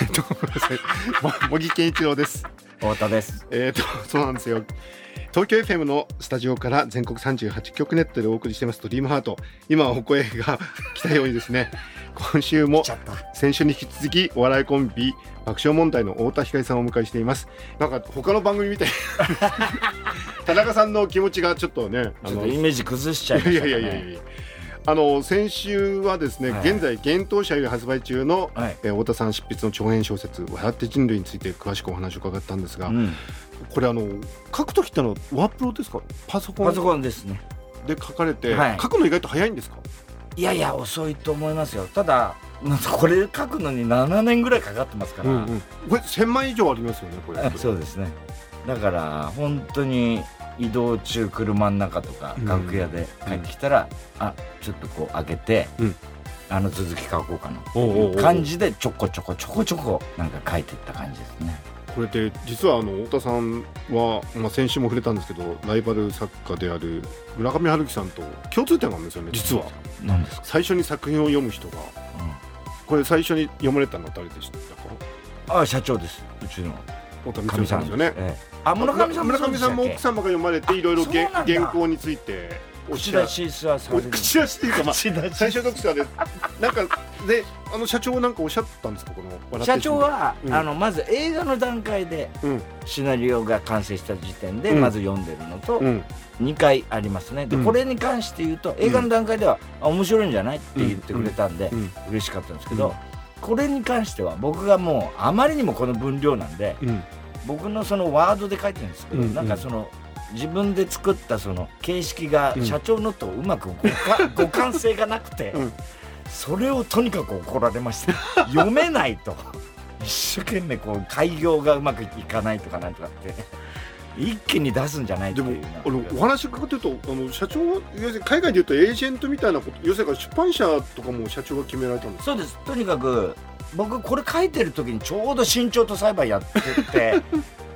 えっと茂木健一郎です。太田です。えっとそうなんですよ。東京 FM のスタジオから全国38局ネットでお送りしていますドリームハート。今お声が来たようにですね。今週も。先週に引き続きお笑いコンビ爆笑問題の太田光さんをお迎えしています。なんか他の番組みたい。田中さんの気持ちがちょっとね。ちょっとイメージ崩しちゃいまいしたかね。やいやいやいや。あの先週はですね、はい現在幻冬舎より発売中の、はいえー太田さん執筆の長編小説「笑って人類」について詳しくお話を伺ったんですが、うん。これあの書く時ってのはワープロですか？パソコパソンコンですね。で書かれて、はい書くの意外と早いんですか？いやいや遅いと思いますよ。ただこれ書くのに7年ぐらいかかってますから。うんうんこれ1000枚以上ありますよねこれあ そうですね。だから本当に移動中車の中とかうん。楽屋で帰ってきたら、あちょっとこう開けて、うん。あの続き書こうかな。おうおう感じでちょこちょこちょこちょこなんか書いていった感じですね。これで実はあの太田さんは、まあ、先週も触れたんですけどライバル作家である村上春樹さんと共通点があるんですよね実は。なんですか？最初に作品を読む人が。これ最初に読まれたのは誰でしたか？あ社長です。うちの太田さんですよね。ええあ村上さんも村上さんも奥様が読まれていろいろ原稿についておっ口しゃ出しはされる口出しっていうか、まあ、最初読者でなんかであの社長はなんかおっしゃったんですか？この社る長は、うん。あのまず映画の段階でうん。シナリオが完成した時点でうん。まず読んでるのとうん。2回ありますね、でうん。これに関して言うと映画の段階では、あ面白いんじゃない？って言ってくれたんで、うん。嬉しかったんですけど、うん。これに関しては僕がもうあまりにもこの分量なんでうん僕のそのワードで書いてるんですけど、うんなんかその自分で作ったその形式がうん。社長のとうまく 互換性がなくて、うん。それをとにかく怒られました読めないと。一生懸命こう開業がうまくいかないとかなんとかって一気に出すんじゃないでもお話伺ってるとあの社長は海外でいうとエージェントみたいなこと要するに出版社とかも社長が決められたんですそうです。とにかく僕これ書いてる時にちょうど新潮と裁判やってて。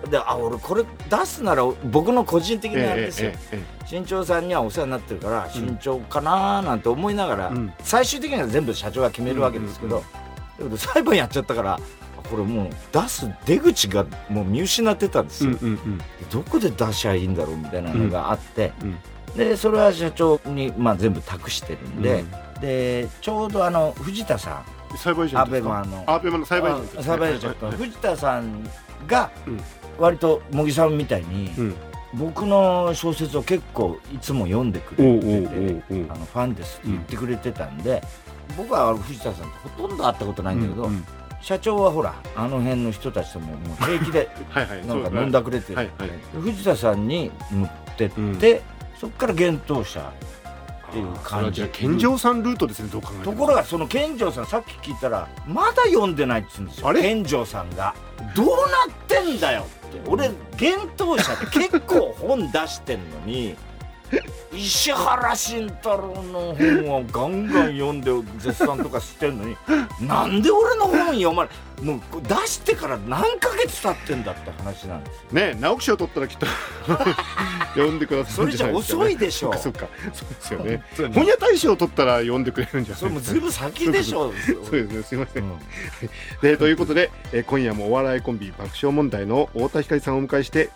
であ俺これ出すなら僕の個人的なあれですよ、え新潮さんにはお世話になってるから新潮かなーなんて思いながら、うん。最終的には全部社長が決めるわけですけど、うんだけど裁判やっちゃったからこれもう出す出口がもう見失ってたんですよ、えうんうんうん。どこで出しゃいいんだろうみたいなのがあって、うん。でそれは社長に、まあ、全部託してるんで、うん。でちょうどあの藤田さん裁判員アベマの。アベマの裁判員ですね。裁判員長と藤田さんがうん。割と茂木さんみたいに、うん。僕の小説を結構いつも読んでくれててあのファンですって言ってくれてたんで、僕は藤田さんとほとんど会ったことないんだけど、うんうん。社長はほらあの辺の人たちとももう平気で なんか飲んだくれてる、はいはい藤田さんに乗ってって、そっから幻冬者っていう感じ。健丈さんルートですねどう考えところがその健丈さんさっき聞いたらまだ読んでないっつうんですよ。あれ？健丈さんが。どうなってんだよって。俺幻冬者で結構本出してんのに石原慎太郎の本をガンガン読んで絶賛とかしてんのに なんで俺の本読まれもう出してから何ヶ月経ってんだって話なんですよ。ね直木賞取ったらきっと 読んでくださそれじゃるんじゃないですか、ね、遅いでしょ。そっかそっかそうですよね。本屋大賞取ったら読んでくれるんじゃないそれもうずいぶん先でしょ。そうですねすいません、うん。でということで、えー今夜もお笑いコンビ爆笑問題の太田光さんをお迎えして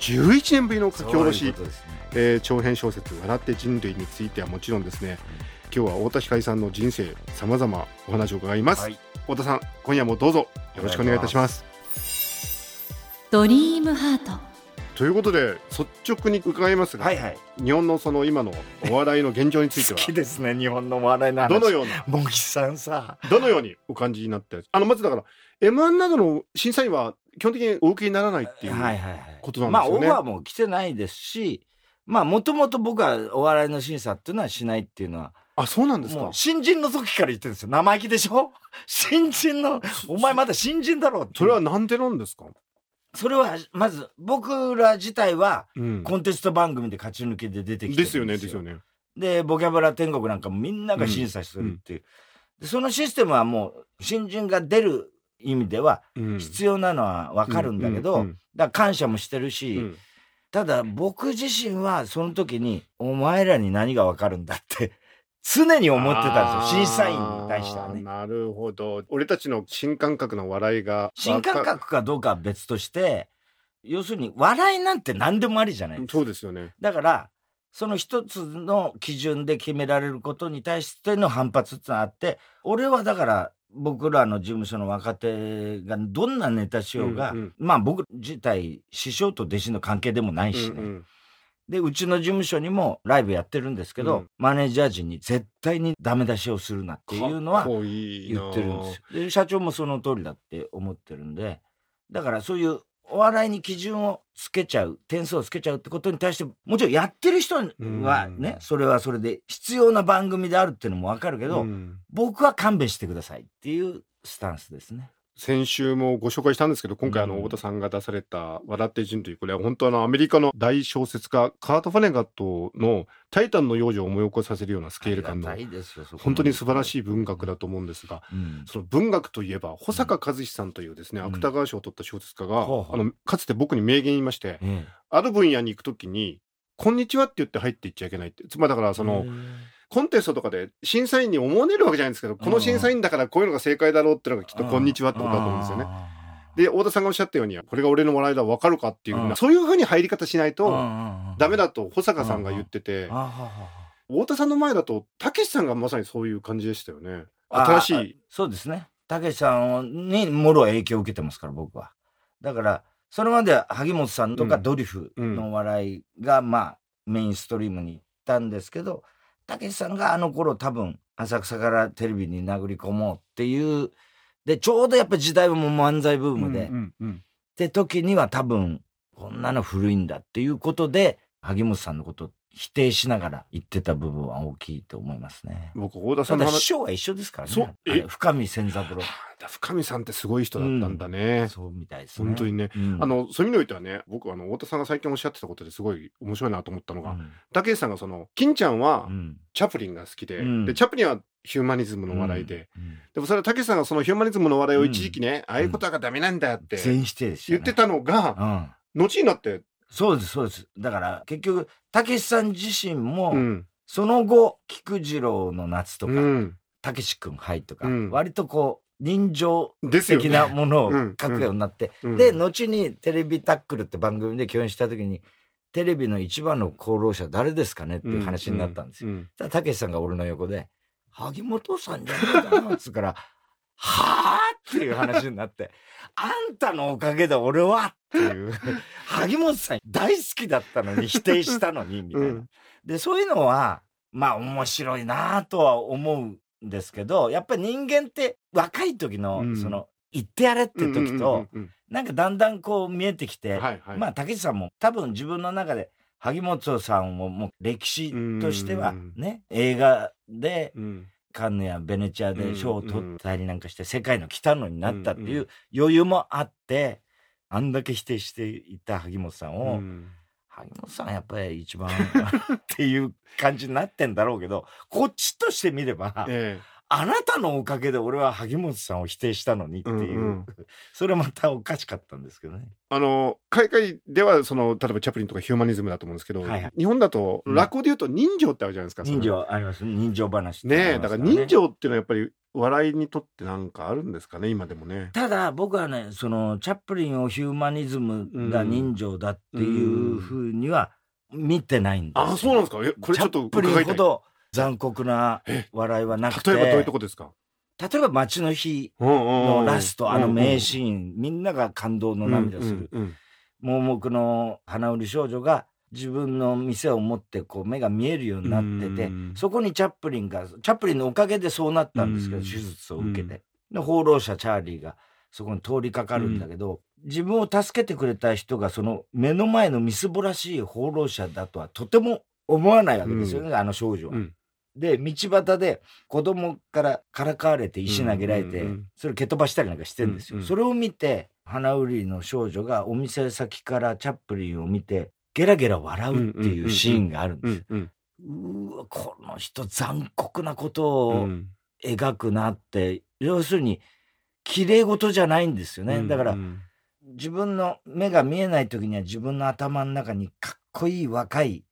11年ぶりの書き下ろし。ねえー長編小説「笑って人類」についてはもちろんですね。今日は太田光さんの人生さまざまお話を伺います、はい。太田さん今夜もどうぞよろしくお願いいたします。ドリームハート。ということで率直に伺いますが、はいはい。日本のその今のお笑いの現状について好きはですね日本のお笑いの話。どのような？茂木さんさ。どのようにお感じになってあのまずだから M1 などの審査員は基本的にお受けにならないっていう、はいはいはい。ことなんまあですよね。オファーも来てないですしまあもともと僕はお笑いの審査っていうのはしないっていうのはあそうなんですか？新人の時から言ってるんですよ。生意気でしょ？新人の、お前まだ新人だろってそれはなんでなんですか？それは、まず、僕ら自体は、うん。コンテスト番組で勝ち抜きで出てきてですよ。ねですよね。で、ボキャブラ天国なんかもみんなが審査するっていう。でそのシステムはもう、新人が出る意味ではうん。必要なのはわかるんだけど、うんうん。だから感謝もしてるし、うんただ僕自身はその時に、お前らに何がわかるんだって、常に思ってたんですよ。審査員に対してはね。なるほど。俺たちの新感覚の笑いが新感覚かどうかは別として、要するに笑いなんて何でもありじゃないですか。そうですよね。だから、その一つの基準で決められることに対しての反発ってのがあって、俺はだから、僕らの事務所の若手がどんなネタしようが、うんうんまあ僕自体、師匠と弟子の関係でもないしね。うんうんで、うちの事務所にもライブやってるんですけど、うんマネージャー陣に絶対にダメ出しをするなっていうのは言ってるんですよ。で、社長もその通りだって思ってるんで、だからそういうお笑いに基準をつけちゃう、点数をつけちゃうってことに対して、もちろんやってる人はねうん、それはそれで必要な番組であるっていうのもわかるけど、うん僕は勘弁してくださいっていうスタンスですね。先週もご紹介したんですけど今回あのうん。太田さんが出された「笑って人」というこれは本当あのアメリカの大小説家カート・ファネガットの「タイタンの幼女」を思い起こさせるようなスケール感の本当に素晴らしいい。文学だと思うんですがうん。その文学といえば保坂和志さんというですね、うん。芥川賞を取った小説家が、あのかつて僕に名言言いましてえある分野に行くときに「こんにちは」って言って入っていっちゃいけないって。つまりだからえその、えコンテストとかで審査員に思われるわけじゃないんですけどこの審査員だからこういうのが正解だろうっていうのがきっと「こんにちは」ってことだと思うんですよね。あで太田さんがおっしゃったようにこれが俺の笑いだ分かるかっていうふうな、うんそういうふうに入り方しないーとダメだと保坂さんが言ってて、太田さんの前だとたけしさんがまさにそういう感じでしたよね。あ新しいあそうですね。たけしさんにもろ影響を受けてますから、僕は。だから、それまでは萩本さんとかうんドリフの笑いが、まあ、メインストリームに行ったんですけど、たけしさんがあの頃多分、浅草からテレビに殴り込もうっていう、で、ちょうどやっぱ時代はもう漫才ブームで、っうんうん。て時には多分、こんなの古いんだっていうことで、萩本さんのことを否定しながら言ってた部分は大きいと思いますね。僕太田さんの話師匠は一緒ですからね。深見千三郎。深見さんってすごい人だったんだね。そうみたいですね。本当にね、うんあ、のそういう意味においてはね僕あの太田さんが最近おっしゃってたことですごい面白いなと思ったのが、うんたけしさんがその金ちゃんはうんチャプリンが好きで、うんでチャプリンはヒューマニズムの笑いで、うんでもそれはたけしさんがそのヒューマニズムの笑いを一時期ね、ああいうことがダメなんだって全否定ですよ、ね。言ってたのが、うん。後になって、そうです、そうです。だから、結局、たけしさん自身も、うん。その後、菊次郎の夏とか、うん、たけし君はいとか、うん。割とこう、人情的なものをうん。書くようになって、うん。で、後にテレビタックルって番組で共演した時に、テレビの一番の功労者誰ですかねっていう話になったんですよ。うん。ただたけしさんが俺の横で、萩本さんじゃないかなっつうから、はぁっていう話になって、あんたのおかげで俺はっていう、萩本さん大好きだったのに否定したのに、みたいな。うん。で、そういうのは、まあ面白いなとは思うんですけど、やっぱり人間って若い時の、うん。その、言ってやれって時と、なんかだんだんこう見えてきて、うんはいはい、まあ竹内さんも多分自分の中で萩本さんももう歴史としてはうん。ね映画でうんカンヌやベネチアで賞を取ったりなんかして世界の北野になったってうんいう余裕もあってあんだけ否定していた萩本さんを、うん。萩本さんやっぱり一番 っていう感じになってんだろうけどこっちとしてみればえあなたのおかげで俺は萩本さんを否定したのにっていう、うんうん。それまたおかしかったんですけどね。あの海外ではその例えばチャプリンとかヒューマニズムだと思うんですけど、はいはい。日本だとうん落語で言うと人情ってあるじゃないですか、人情あります。人情話ねえりますだから人情っていうのはやっぱり笑いにとってなんかあるんですかね今でもね。ただ僕はねそのチャップリンをヒューマニズムが人情だっていうふうには見てないんですよ。あそうなんですか。えこれちょっとチャップリンほど残酷な笑いはなくて。例えばどういうとこですか？例えば「街の日」ののラストあの名シーンみんなが感動の涙する。うん盲目の花売り少女が自分の店を持ってこう目が見えるようになっててうんそこにチャップリンがチャップリンのおかげでそうなったんですけどうん手術を受けて。で放浪者チャーリーがそこに通りかかるんだけど自分を助けてくれた人がその目の前のみすぼらしい放浪者だとはとても思わないわけですよねあの少女は。うんで、道端で子供からからかわれて石投げられて、それ蹴飛ばしたりなんかしてんですよ。うんうんそれを見て、花売りの少女がお店先からチャップリンを見て、ゲラゲラ笑うっていうシーンがあるんです。うんうわ、この人残酷なことをうん描くなって、要するに、綺麗事じゃないんですよね。だから、うん自分の目が見えない時には自分の頭の中にかっこいい若い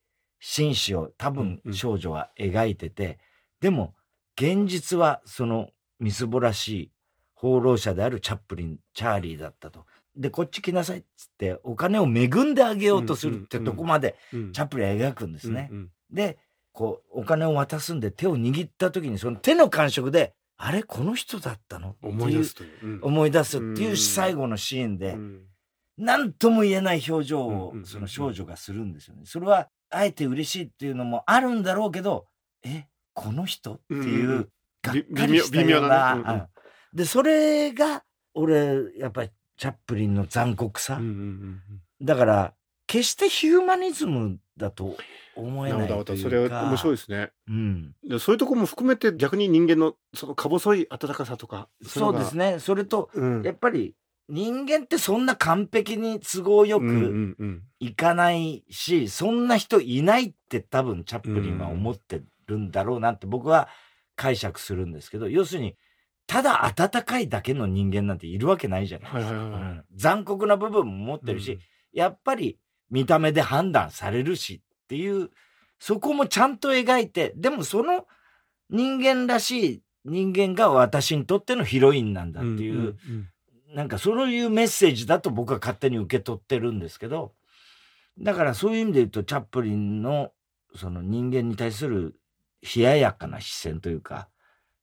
紳士を多分少女は描いてて、でも現実はそのみすぼらしい放浪者であるチャップリン、チャーリーだったと。で、こっち来なさいっつってお金を恵んであげようとするってとこまでうん。チャップリンは描くんですね。うんで、こうお金を渡すんで手を握った時にその手の感触で、あれこの人だったの思い出すという。うん。思い出すっていううん。最後のシーンで、うん何とも言えない表情をその少女がするんですよね。それはあえて嬉しいっていうのもあるんだろうけど、え、この人？ってうんいう、うんがっかりしたようなで、それが、俺、やっぱりチャップリンの残酷さ。うんうんうんだから、決してヒューマニズムだと思えなないとそれは面白いですね。うん。でそういうところも含めて逆に人間のそのか細い温かさとかそうですね。ね。それと、うんやっぱり人間ってそんな完璧に都合よく、うんうんうん。いかないし、そんな人いないって多分チャップリンは思ってるんだろうなって僕は解釈するんですけど、要するに、ただ温かいだけの人間なんているわけないじゃない。ですか。はいはいはいはい。うん。残酷な部分も持ってるし、やっぱり見た目で判断されるしっていう、そこもちゃんと描いて、でもその人間らしい人間が私にとってのヒロインなんだっていう、んんなんかそういうメッセージだと僕は勝手に受け取ってるんですけど、だからそういう意味で言うと、チャップリンのその人間に対する冷ややかな視線というか、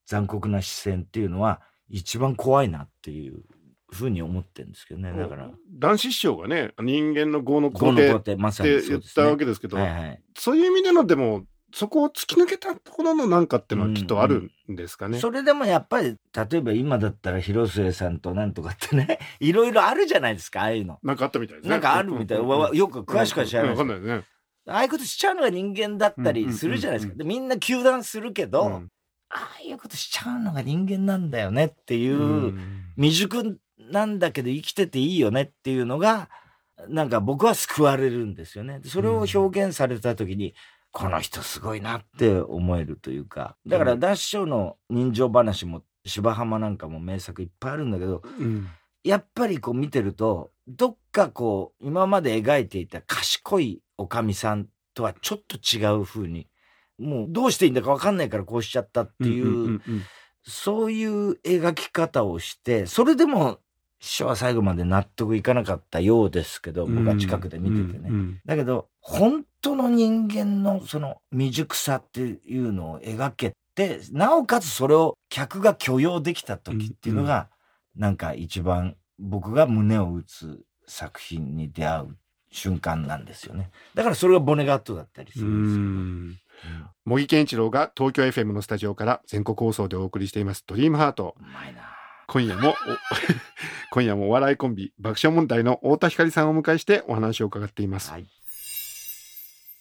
残酷な視線っていうのは一番怖いなっていうふうに思ってるんですけどね。だから、男子師匠がね人間の業のこの子皇帝っって言っ。たわけですけどはいはい。そういう意味でのでもそこを突き抜けたところのなんかっていうのはきっとあるんですかね。それでもやっぱり、例えば今だったら広末さんとなんとかってね、いろいろあるじゃないですか、ああいうの。なんかあったみたいですね。なんかあるみたい。うんわわよく詳しくは知らないですうんわかんないね。ああいうことしちゃうのが人間だったりするじゃないですか。でみんな糾弾するけど、うんああいうことしちゃうのが人間なんだよねっていう、うん未熟なんだけど生きてていいよねっていうのが、なんか僕は救われるんですよね。でそれを表現された時に、この人すごいなって思えるというか。だから、ダッシュの人情話も、芝浜なんかも名作いっぱいあるんだけど、うん。やっぱりこう見てると、どっかこう、今まで描いていた賢いおかみさんとはちょっと違う風に、もうどうしていいんだかわかんないからこうしちゃったっていう、そういう描き方をして、それでも師匠は最後まで納得いかなかったようですけど、僕は近くで見ててね。うん。うん。だけど、本当の人間のその未熟さっていうのを描けて、なおかつそれを客が許容できた時っていうのが、なんか一番僕が胸を打つ作品に出会う瞬間なんですよね。だからそれがボネガットだったりすうるんですよ。ん。茂木健一郎が東京 FM のスタジオから全国放送でお送りしています「ドリームハート。うまいな今夜もお 今夜もお笑いコンビ爆笑問題の太田光さんをお迎えしてお話を伺っています。はい。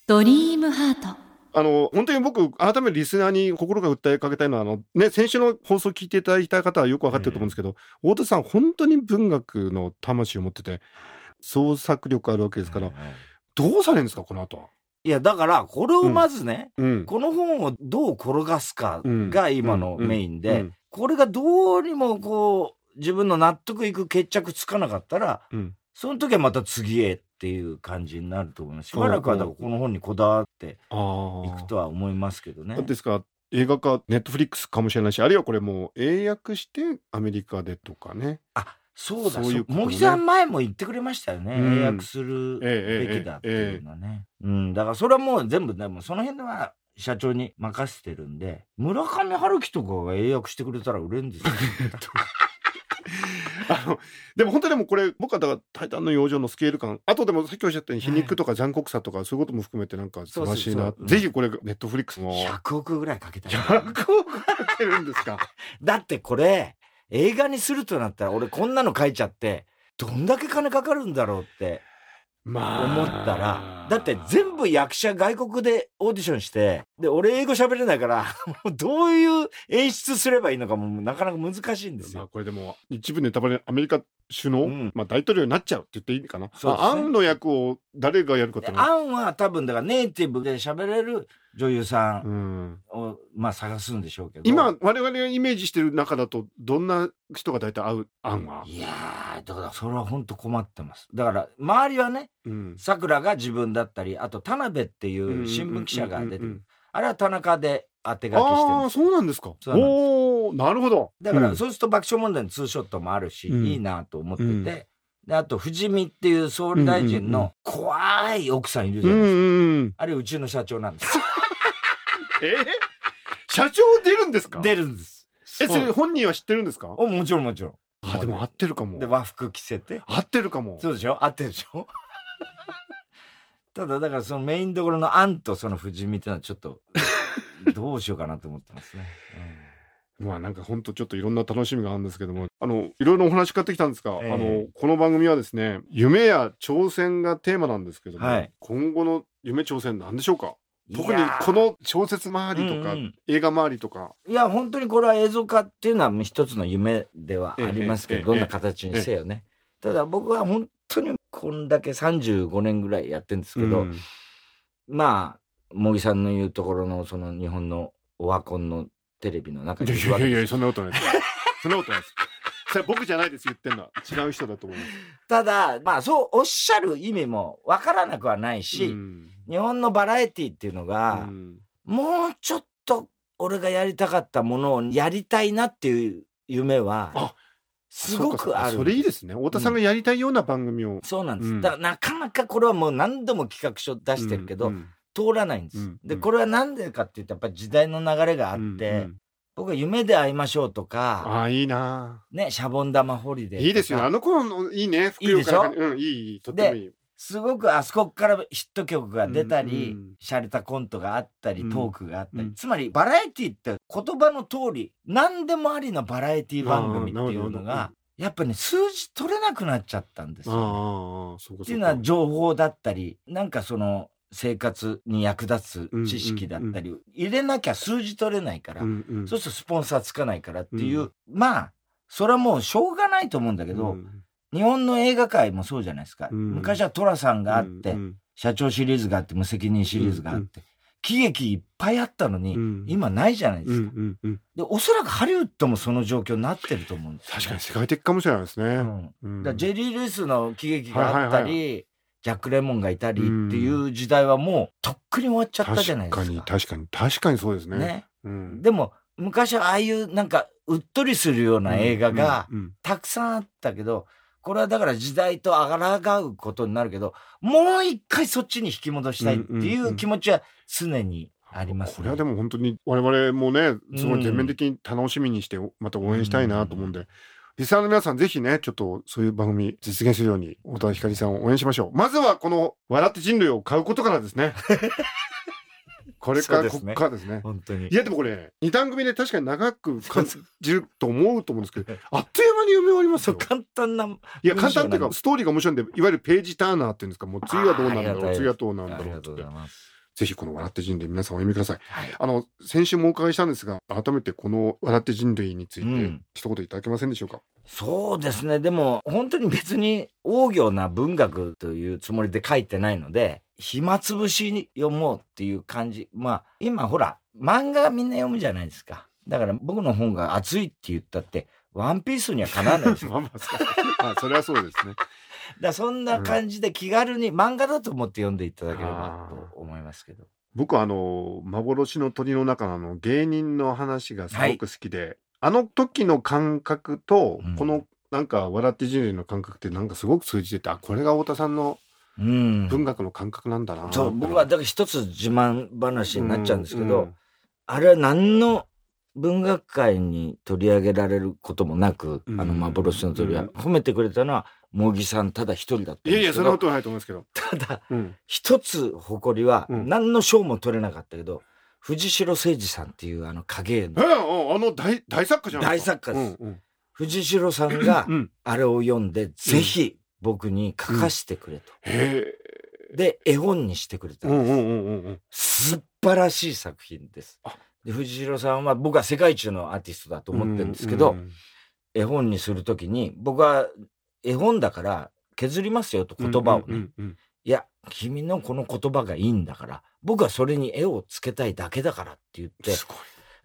ドリームハートあの本当に僕改めてリスナーに心が訴えかけたいのはあの、ね、先週の放送を聞いていただいた方はよく分かってると思うんですけど、太田さん本当に文学の魂を持ってて創作力あるわけですから、はいどうされるんですかこの後は？いや、だから、これをまずね、うん。この本をどう転がすかが今のメインで、うん。これがどうにもこう、自分の納得いく決着つかなかったら、うん。その時はまた次へっていう感じになると思います。しばらくはだからこの本にこだわってあいくとは思いますけどね。ですから映画化ネットフリックスかもしれないしあるいはこれもう英訳してアメリカでとかね。あ、そうだ、そういう茂木さん前も言ってくれましたよね。うん英訳するええべきだっていうのはね。うん、だからそれはもう全部ね、もうその辺では社長に任せてるんで、村上春樹とかが英訳してくれたら売れるんですよ。あのでも本当にでもこれ僕はだから「タイタンの養生」のスケール感あとでもさっきおっしゃったように皮肉とか残酷さとかそういうことも含めてなんか素晴らしいなぜひこれネットフリックスも100億ぐらいかけたい。100億かけてるんですか？だってこれ、映画にするとなったら俺こんなの書いちゃって、どんだけ金かかるんだろうって。ま思ったら、だって全部役者外国でオーディションして、で、俺英語喋れないから、どういう演出すればいいのかもなかなか難しいんですまあよ。これでも一部ネタバレアメリカ首脳、うんまあ大統領になっちゃうって言っていいかな？そうねあアンの役を誰がやるかってアンは多分だからネイティブで喋れる女優さうんん。を、まあ探すんでしょうけど。今我々がイメージしてる中だとどんな人が大体合うアンは。いやー、だからそれは本当困ってます。だから周りはね、うん。さくらが自分だったり、あと田辺っていう新聞記者が出てる。あれは田中で当て書きしてるんあ。そうなんですか。おおなるほど。だから、うんそうすると爆笑問題のツーショットもあるし、うんいいなと思ってて、うんで、あと、藤見っていう総理大臣の怖い奥さんいるじうんゃないですか。あれ、うちの社長なんです。え？社長出るんですか？出るんです。え、それ本人は知ってるんですか？おもちろんもちろん。あ、でも合ってるかもで、。和服着せて。合ってるかも。そうでしょ？合ってるでしょ？ただ、だからそのメインどころのアンとその藤見っていうのはちょっと、どうしようかなと思ってますね。まあなんか本当ちょっといろんな楽しみがあるんですけども、あの、いろいろお話買ってきたんですが、ええあの、この番組はですね、夢や挑戦がテーマなんですけども、はい今後の夢挑戦なんでしょうか？うん特にこの小説周りとか、うんうん。映画周りとか、いや、本当にこれは映像化っていうのはもう一つの夢ではありますけど、ええどんな形にせよね。ただ僕は本当にこんだけ35年ぐらいやってるんですけど、うん。まあ、茂木さんの言うところのその日本のオワコンのテレビの中いにいやいやいや、そんなことないです。そんなことないです。それ僕じゃないです。言ってんのは。違う人だと思います。ただ、まあそうおっしゃる意味もわからなくはないし、うん日本のバラエティっていうのが、うんもうちょっと俺がやりたかったものをやりたいなっていう夢はあ、すごくある。それいいですね。太田さんがやりたいような番組を。そうなんです。うんだからなかなかこれはもう何度も企画書出してるけど、うん通らないんです。うんで、これはなんでかって言うと、やっぱり時代の流れがあって、うんうん僕は夢で会いましょうとか、ああ、いいなね、シャボン玉ホリデーいいですよね。あの頃のいいね。いいでしょ？うん、いいいい、とってもいい。すごくあそこからヒット曲が出たり、うんうん。洒落たコントがあったり、うん。トークがあったり、うん。つまりバラエティって言葉の通り、何でもありのバラエティ番組っていうのが、やっぱね、数字取れなくなっちゃったんですよ、っていうのは情報だったり、なんかその生活に役立つ知識だったり、入れなきゃ数字取れないから、うんうん。そうするとスポンサーつかないからっていう、うん。まあ、それはもうしょうがないと思うんだけど、うん日本の映画界もそうじゃないですか。うん昔は寅さんがあって、うん社長シリーズがあって、無責任シリーズがあって、喜劇いっぱいあったのに、うん今ないじゃないでうんすか、うんうんで。おそらくハリウッドもその状況になってると思うんですよ、確かに世界的かもしれないですね。うんうんだジェリー・ルイスの喜劇があったり、はいはいジャック・レモンがいたりっていう時代はもうとっくに終わっちゃったじゃないですか。確かに確かに確かにそうですね。ね。うんでも昔はああいうなんかうっとりするような映画がうんうんたくさんあったけど、これはだから時代と抗うことになるけど、もう一回そっちに引き戻したいっていう気持ちは常にあります、ね。これはでも本当に我々もねすごい全面的に楽しみにしてまた応援したいなと思うんで、リスナーの皆さんぜひねちょっとそういう番組実現するように太田光さんを応援しましょう。まずはこの「笑って人類」を買うことからですねこれから、こそうですね。こからですね。本当に。い。やでもこれ二段組で確かに長く感じると思うと思うんですけど あっという間に読み終わりますよ。簡単な。いや簡単っていうかストーリーが面白いんでいわゆるページターナーっていうんですか。もう次はどうなんだろう。次はどうなんだありがとうろうってございます。ぜひこの「笑って人類」皆さんお読みください。はい。あの先週もお伺いしたんですが改めてこの「笑って人類」についてうん。一言いただけませんでしょうか、そうですね。でも、本当に別に、大行な文学というつもりで書いてないので、暇つぶしに読もうっていう感じ。まあ、今ほら、漫画みんな読むじゃないですか。だから僕の本が熱いって言ったって、ワンピースにはかなわないですよ。まあまあ それはそうですねだそんな感じで気軽に漫画だと思って読んでいただければと思いますけど。僕はあの幻の鳥の中のあの芸人の話がすごく好きで、あの時の感覚とうんこのなんか「笑って人類」の感覚ってなんかすごく通じててあこれが太田さんのうん。文学の感覚なんだな。そう、僕はだから。一つ自慢話になっちゃうんですけど、うんあれは何の文学界に取り上げられることもなく、うん。あの幻の鳥は、うん。褒めてくれたのは茂木さんただ一人だったんいやいやそんなことはないと思いますけど、ただうん、一つ誇りは、うん。何の賞も取れなかったけど藤代誠二さんっていうあの影絵えのああの大大作家じゃない大ですか。作家です、うんうん。藤代さんがうん。あれを読んで、ぜひ僕に書かしてくれと。へで、絵本にしてくれたんです。んうんうんうん。素晴らしい作品ですあ。で藤代さんは僕は世界一のアーティストだと思ってるんですけど、うんうん絵本にするときに僕は絵本だから削りますよと言葉をね。うんうんうんいや、君のこの言葉がいいんだから、僕はそれに絵をつけたいだけだからって言って。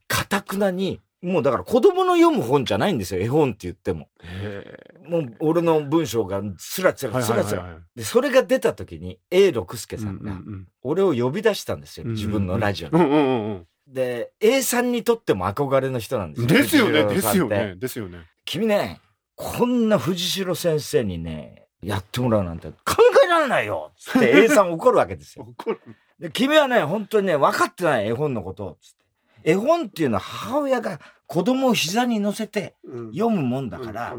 かたくなに、もうだから子供の読む本じゃないんですよ、絵本って言っても。へもう俺の文章がスラスえ。ラスラスラ。はいで、それが出た時に A 六輔さうんんがうん俺を呼び出したんですよ、うん自分のラジオに。で、A さんにとっても憧れの人なんですうん。よ。ですよね、ですよね、ですよね。君ね、こんな藤代先生にね、やってもらうなんて考えられないよつって A さん怒るわけですよ。怒るで君はね、本当にね、分かってない絵本のことを。つって絵本っていうのは母親が子供を膝に乗せてうん読むもんだから、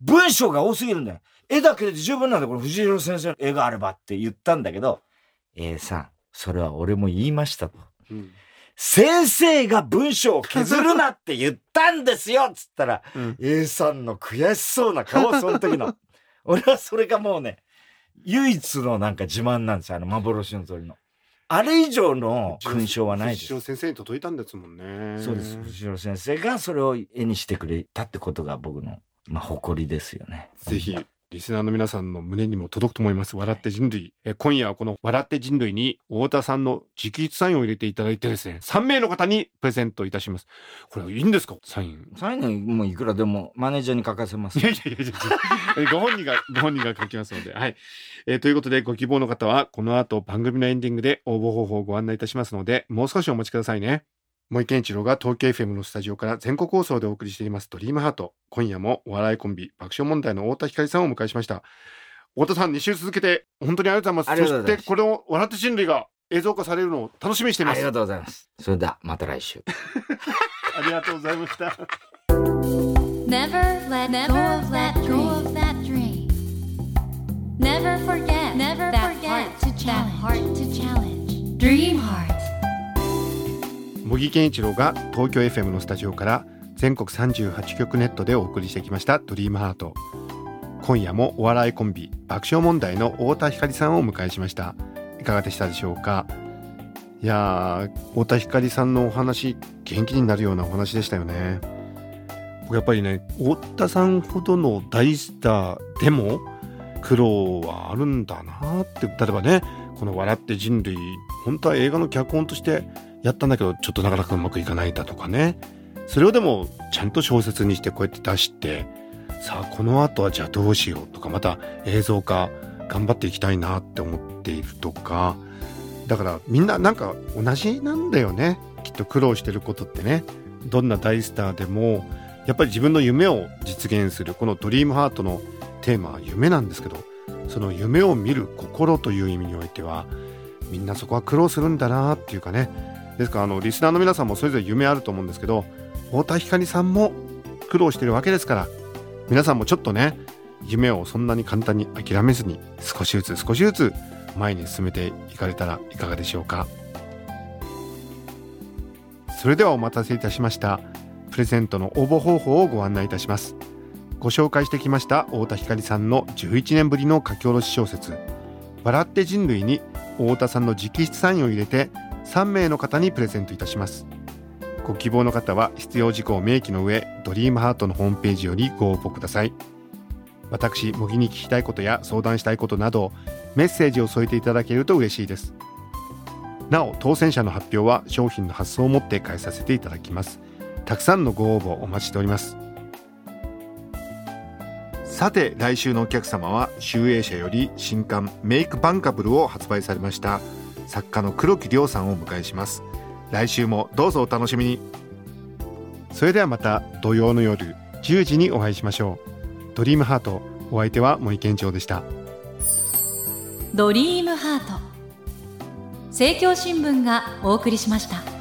文章が多すぎるんだよ。絵だけで十分なんだよ。これ藤代先生の絵があればって言ったんだけど、A さん、それは俺も言いましたと。うん先生が文章を削るなって言ったんですよつったら、うん A さんの悔しそうな顔、その時の。俺はそれがもうね、唯一のなんか自慢なんですよ。あの幻の鳥の。あれ以上の勲章はないです。先生に届いたんですもんね。そうです。藤代先生がそれを絵にしてくれたってことが僕の、まあ、誇りですよね。ぜひ、リスナーの皆さんの胸にも届くと思います。笑って人類。え今夜はこの笑って人類に太田さんの直筆サインを入れていただいてですね、3名の方にプレゼントいたします。これいいんですか？サイン。そういうのもういくらでもマネージャーに書かせますい。やいやいやいやえ ご本人が、ご本人が書きますので。はい。えーということで、ご希望の方は、この後番組のエンディングで応募方法をご案内いたしますので、もう少しお待ちくださいね。森健一郎が東京 FM のスタジオから全国放送でお送りしていますドリームハート。今夜もお笑いコンビ、爆笑問題の太田光さんをお迎えしました。太田さん、2週続けて、本当にありがとうございます。そして、これを笑って人類が映像化されるのを楽しみにしています。ありがとうございます。それでは、また来週。ありがとうございました。Never let go of that dream. Never forget Never forget that heart to challenge. Dream Heart. 茂木健一郎が東京 FM のスタジオから全国38局ネットでお送りしてきました「ドリームハート。今夜もお笑いコンビ爆笑問題の太田光さんをお迎えしました。いかがでしたでしょうか？いやー太田光さんのお話元気になるようなお話でしたよね。僕やっぱりね太田さんほどの大スターでも苦労はあるんだなって。例えばねこの「笑って人類」本当は映画の脚本としてやったんだけどちょっとなかなかうまくいかないだとかね。それをでもちゃんと小説にしてこうやって出してさあこの後はじゃあどうしようとかまた映像化頑張っていきたいなって思っているとか。だからみんななんか同じなんだよね。きっと苦労してることってね。どんな大スターでもやっぱり自分の夢を実現する。この「ドリームハートのテーマは夢なんですけどその夢を見る心という意味においてはみんなそこは苦労するんだなっていうかね。ですからあのリスナーの皆さんもそれぞれ夢あると思うんですけど太田光さんも苦労してるわけですから皆さんもちょっとね夢をそんなに簡単に諦めずに少しずつ少しずつ前に進めていかれたらいかがでしょうか。それではお待たせいたしましたプレゼントの応募方法をご案内いたします。ご紹介してきました太田光さんの11年ぶりの書き下ろし小説「笑って人類」に太田さんの直筆サインを入れて3名の方にプレゼントいたします。ご希望の方は必要事項を明記の上ドリームハートのホームページよりご応募ください。私模擬に聞きたいことや相談したいことなどメッセージを添えていただけると嬉しいです。なお当選者の発表は商品の発送をもって返させていただきます。たくさんのご応募お待ちしております。さて来週のお客様は集英社より新刊メイクバンカブルを発売されました。作家の黒木亮さんをお迎えします。来週もどうぞお楽しみに。それではまた土曜の夜10時にお会いしましょう。ドリームハートお相手は森健長でした。ドリームハート。政教新聞がお送りしました。